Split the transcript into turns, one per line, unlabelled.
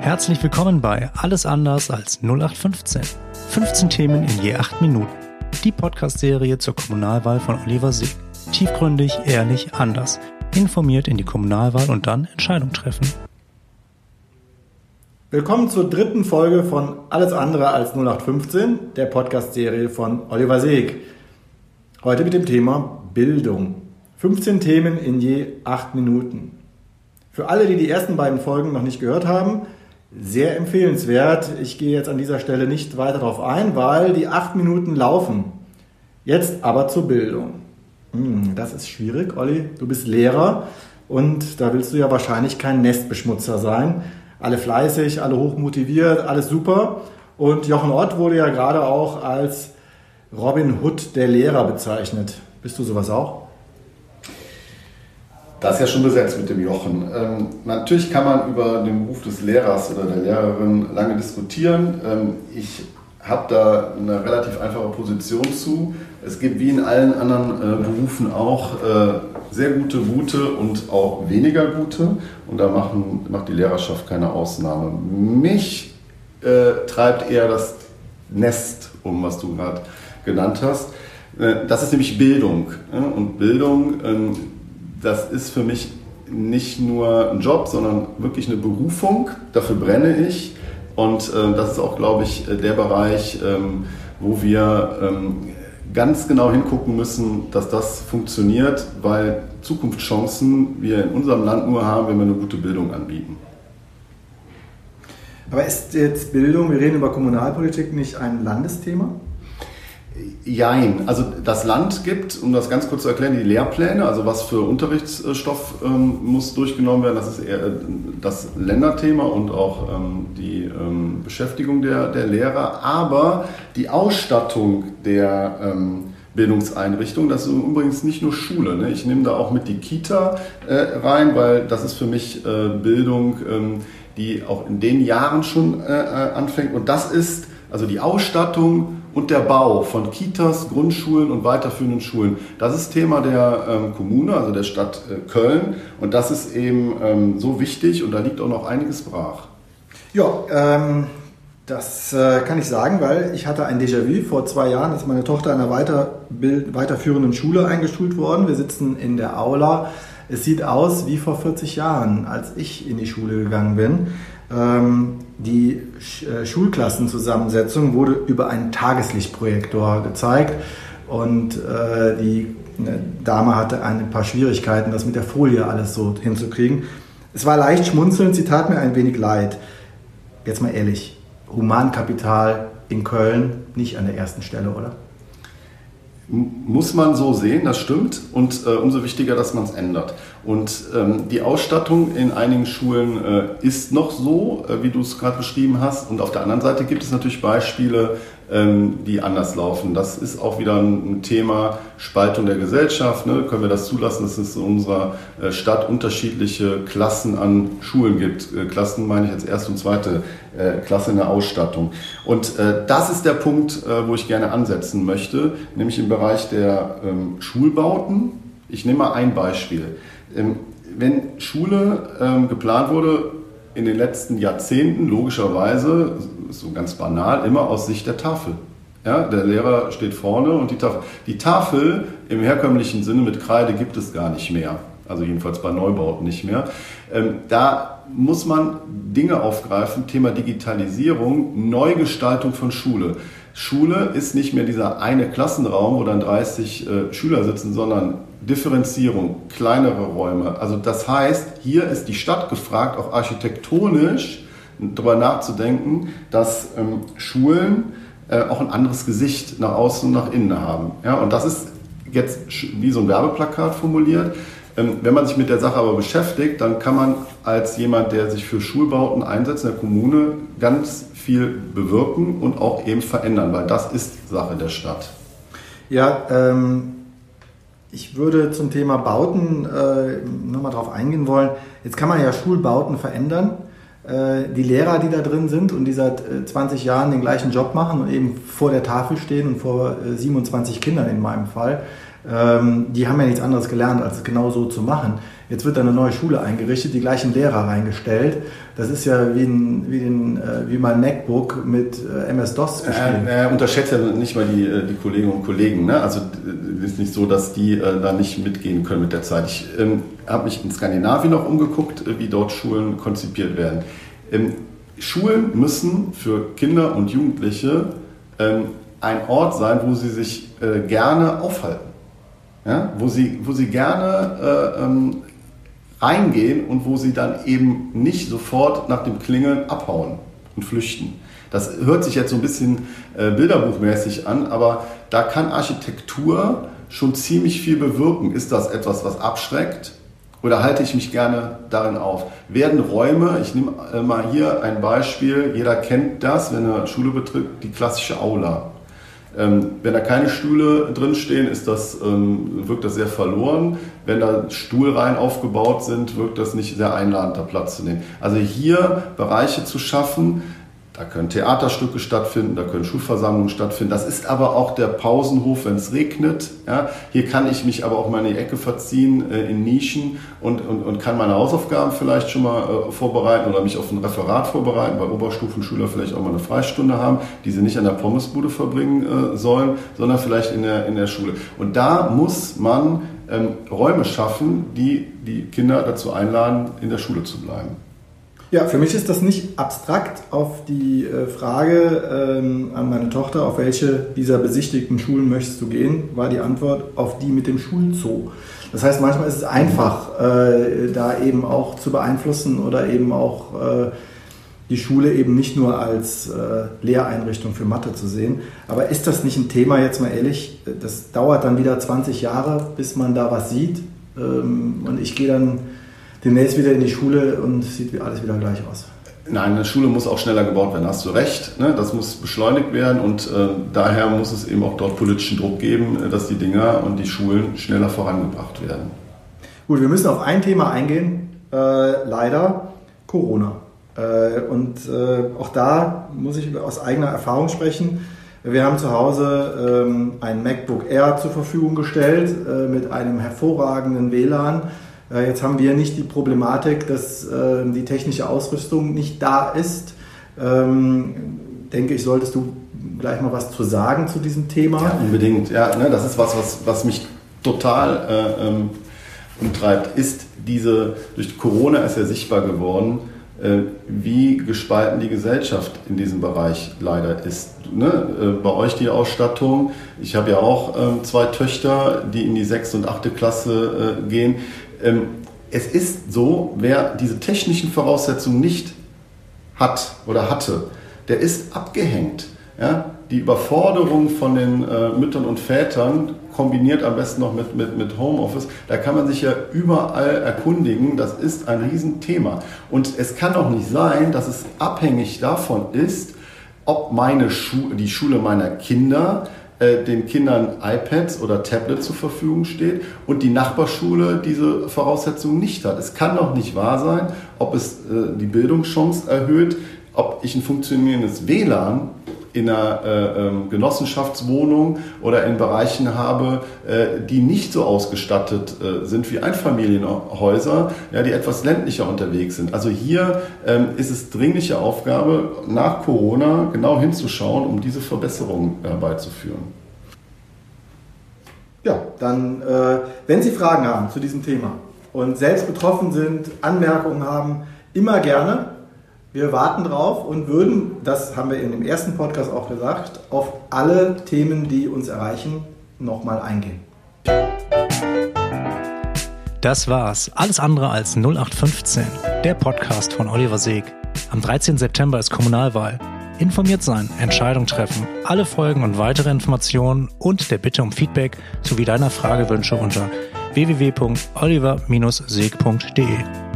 Herzlich willkommen bei Alles anders als 0815. 15 Themen in je 8 Minuten. Die Podcast-Serie zur Kommunalwahl von Oliver Sieg. Tiefgründig, ehrlich, anders. Informiert in die Kommunalwahl und dann Entscheidung treffen.
Willkommen zur dritten Folge von Alles andere als 0815, der Podcast-Serie von Oliver Seeg. Heute mit dem Thema Bildung. 15 Themen in je 8 Minuten. Für alle, die die ersten beiden Folgen noch nicht gehört haben, sehr empfehlenswert. Ich gehe jetzt an dieser Stelle nicht weiter darauf ein, weil die 8 Minuten laufen. Jetzt aber zur Bildung. Hm, das ist schwierig, Olli. Du bist Lehrer und da willst du ja wahrscheinlich kein Nestbeschmutzer sein. Alle fleißig, alle hochmotiviert, alles super. Und Jochen Ott wurde ja gerade auch als Robin Hood der Lehrer bezeichnet. Bist du sowas auch?
Das ist ja schon besetzt mit dem Jochen. Ähm, natürlich kann man über den Beruf des Lehrers oder der Lehrerin lange diskutieren. Ähm, ich habe da eine relativ einfache Position zu. Es gibt wie in allen anderen äh, Berufen auch äh, sehr gute, gute und auch weniger gute. Und da machen, macht die Lehrerschaft keine Ausnahme. Mich äh, treibt eher das Nest um, was du gerade genannt hast. Äh, das ist nämlich Bildung. Und Bildung ähm, das ist für mich nicht nur ein Job, sondern wirklich eine Berufung. Dafür brenne ich. Und äh, das ist auch, glaube ich, äh, der Bereich, ähm, wo wir ähm, ganz genau hingucken müssen, dass das funktioniert, weil Zukunftschancen wir in unserem Land nur haben, wenn wir eine gute Bildung anbieten.
Aber ist jetzt Bildung, wir reden über Kommunalpolitik, nicht ein Landesthema?
Jein. Also das Land gibt, um das ganz kurz zu erklären, die Lehrpläne, also was für Unterrichtsstoff ähm, muss durchgenommen werden. Das ist eher äh, das Länderthema und auch ähm, die ähm, Beschäftigung der, der Lehrer. Aber die Ausstattung der ähm, Bildungseinrichtung, das ist übrigens nicht nur Schule. Ne? Ich nehme da auch mit die Kita äh, rein, weil das ist für mich äh, Bildung, ähm, die auch in den Jahren schon äh, äh anfängt. Und das ist also die Ausstattung und der Bau von Kitas, Grundschulen und weiterführenden Schulen. Das ist Thema der ähm, Kommune, also der Stadt äh, Köln. Und das ist eben ähm, so wichtig und da liegt auch noch einiges brach.
Ja, ähm, das äh, kann ich sagen, weil ich hatte ein Déjà-vu. Vor zwei Jahren ist meine Tochter in einer weiterführenden Schule eingeschult worden. Wir sitzen in der Aula. Es sieht aus wie vor 40 Jahren, als ich in die Schule gegangen bin. Ähm, die äh, Schulklassenzusammensetzung wurde über einen Tageslichtprojektor gezeigt und äh, die Dame hatte ein paar Schwierigkeiten, das mit der Folie alles so hinzukriegen. Es war leicht schmunzelnd, sie tat mir ein wenig leid. Jetzt mal ehrlich, Humankapital in Köln nicht an der ersten Stelle, oder?
Muss man so sehen, das stimmt. Und äh, umso wichtiger, dass man es ändert. Und ähm, die Ausstattung in einigen Schulen äh, ist noch so, äh, wie du es gerade beschrieben hast. Und auf der anderen Seite gibt es natürlich Beispiele, ähm, die anders laufen. Das ist auch wieder ein Thema Spaltung der Gesellschaft. Ne? Können wir das zulassen, dass es in unserer äh, Stadt unterschiedliche Klassen an Schulen gibt? Äh, Klassen meine ich als erste und zweite Klasse in der Ausstattung. Und das ist der Punkt, wo ich gerne ansetzen möchte, nämlich im Bereich der ähm, Schulbauten. Ich nehme mal ein Beispiel. Ähm, wenn Schule geplant wurde, in den letzten Jahrzehnten logischerweise, so ganz banal, immer aus Sicht der Tafel. Ja, der Lehrer steht vorne und die Tafel. Die Tafel im herkömmlichen Sinne mit Kreide gibt es gar nicht mehr. Also jedenfalls bei Neubauten nicht mehr. Ähm, da muss man Dinge aufgreifen, Thema Digitalisierung, Neugestaltung von Schule. Schule ist nicht mehr dieser eine Klassenraum, wo dann 30 äh, Schüler sitzen, sondern Differenzierung, kleinere Räume. Also das heißt, hier ist die Stadt gefragt, auch architektonisch darüber nachzudenken, dass ähm, Schulen äh, auch ein anderes Gesicht nach außen und nach innen haben. Ja, und das ist jetzt wie so ein Werbeplakat formuliert. Ähm, wenn man sich mit der Sache aber beschäftigt, dann kann man als jemand, der sich für Schulbauten einsetzt in der Kommune, ganz viel bewirken und auch eben verändern, weil das ist Sache der Stadt.
Ja, ähm, ich würde zum Thema Bauten äh, nochmal drauf eingehen wollen. Jetzt kann man ja Schulbauten verändern. Äh, die Lehrer, die da drin sind und die seit äh, 20 Jahren den gleichen Job machen und eben vor der Tafel stehen und vor äh, 27 Kindern in meinem Fall, ähm, die haben ja nichts anderes gelernt, als es genau so zu machen. Jetzt wird da eine neue Schule eingerichtet, die gleichen Lehrer reingestellt. Das ist ja wie, ein, wie, den, äh, wie mein MacBook mit äh, MS-DOS
bespielt. Äh, äh, unterschätzt ja nicht mal die, äh, die Kolleginnen und Kollegen. Ne? Also es ist nicht so, dass die äh, da nicht mitgehen können mit der Zeit. Ich ähm, habe mich in Skandinavien noch umgeguckt, wie dort Schulen konzipiert werden. Ähm, Schulen müssen für Kinder und Jugendliche ähm, ein Ort sein, wo sie sich äh, gerne aufhalten. Ja? Wo, sie, wo sie gerne äh, ähm, reingehen und wo sie dann eben nicht sofort nach dem Klingeln abhauen und flüchten. Das hört sich jetzt so ein bisschen äh, bilderbuchmäßig an, aber da kann Architektur schon ziemlich viel bewirken. Ist das etwas, was abschreckt? Oder halte ich mich gerne darin auf? Werden Räume, ich nehme äh, mal hier ein Beispiel, jeder kennt das, wenn er Schule betritt, die klassische Aula. Ähm, wenn da keine Stühle drinstehen, ist das, ähm, wirkt das sehr verloren. Wenn da Stuhlreihen aufgebaut sind, wirkt das nicht sehr einladend, da Platz zu nehmen. Also hier Bereiche zu schaffen, da können Theaterstücke stattfinden, da können Schulversammlungen stattfinden. Das ist aber auch der Pausenhof, wenn es regnet. Ja, hier kann ich mich aber auch mal in die Ecke verziehen, äh, in Nischen und, und, und kann meine Hausaufgaben vielleicht schon mal äh, vorbereiten oder mich auf ein Referat vorbereiten, weil Oberstufenschüler vielleicht auch mal eine Freistunde haben, die sie nicht an der Pommesbude verbringen äh, sollen, sondern vielleicht in der, in der Schule. Und da muss man ähm, Räume schaffen, die die Kinder dazu einladen, in der Schule zu bleiben.
Ja, für mich ist das nicht abstrakt auf die äh, Frage ähm, an meine Tochter, auf welche dieser besichtigten Schulen möchtest du gehen, war die Antwort auf die mit dem Schulzoo. Das heißt, manchmal ist es einfach, äh, da eben auch zu beeinflussen oder eben auch äh, die Schule eben nicht nur als äh, Lehreinrichtung für Mathe zu sehen. Aber ist das nicht ein Thema, jetzt mal ehrlich, das dauert dann wieder 20 Jahre, bis man da was sieht. Ähm, und ich gehe dann demnächst wieder in die Schule und sieht alles wieder gleich aus.
Nein, eine Schule muss auch schneller gebaut werden, hast du recht. Ne? Das muss beschleunigt werden und äh, daher muss es eben auch dort politischen Druck geben, äh, dass die Dinger und die Schulen schneller vorangebracht werden.
Gut, wir müssen auf ein Thema eingehen, äh, leider Corona. Äh, und äh, auch da muss ich aus eigener Erfahrung sprechen. Wir haben zu Hause ähm, ein MacBook Air zur Verfügung gestellt äh, mit einem hervorragenden WLAN äh, jetzt haben wir nicht die Problematik, dass äh, die technische Ausrüstung nicht da ist. Ähm, denke ich, solltest du gleich mal was zu sagen zu diesem Thema.
Ja, unbedingt. Ja, ne, das ist was, was, was mich total äh, ähm, umtreibt, ist diese, durch Corona ist ja sichtbar geworden, äh, wie gespalten die Gesellschaft in diesem Bereich leider ist. Ne? Äh, bei euch die Ausstattung, ich habe ja auch ähm, zwei Töchter, die in die sechste und achte Klasse äh, gehen. Ähm, es ist so, wer diese technischen Voraussetzungen nicht hat oder hatte, der ist abgehängt. Ja? Die Überforderung von den äh, Müttern und Vätern kombiniert am besten noch mit, mit, mit Homeoffice, da kann man sich ja überall erkundigen. Das ist ein Riesenthema. Und es kann auch nicht sein, dass es abhängig davon ist, ob meine Schu die Schule meiner Kinder äh, den Kindern iPads oder Tablets zur Verfügung steht und die Nachbarschule diese Voraussetzungen nicht hat. Es kann doch nicht wahr sein, ob es äh, die Bildungschance erhöht, ob ich ein funktionierendes WLAN in einer äh, ähm, Genossenschaftswohnung oder in Bereichen habe, äh, die nicht so ausgestattet äh, sind wie Einfamilienhäuser, ja, die etwas ländlicher unterwegs sind. Also hier ähm, ist es dringliche Aufgabe, nach Corona genau hinzuschauen, um diese Verbesserungen herbeizuführen.
Ja, dann, wenn Sie Fragen haben zu diesem Thema und selbst betroffen sind, Anmerkungen haben, immer gerne wir warten drauf und würden, das haben wir in dem ersten Podcast auch gesagt, auf alle Themen, die uns erreichen, nochmal eingehen.
Das war's. Alles andere als 0815. Der Podcast von Oliver Seeg. Am 13. September ist Kommunalwahl. Informiert sein, Entscheidung treffen, alle Folgen und weitere Informationen und der Bitte um Feedback sowie deiner Fragewünsche unter www.oliver-seeg.de.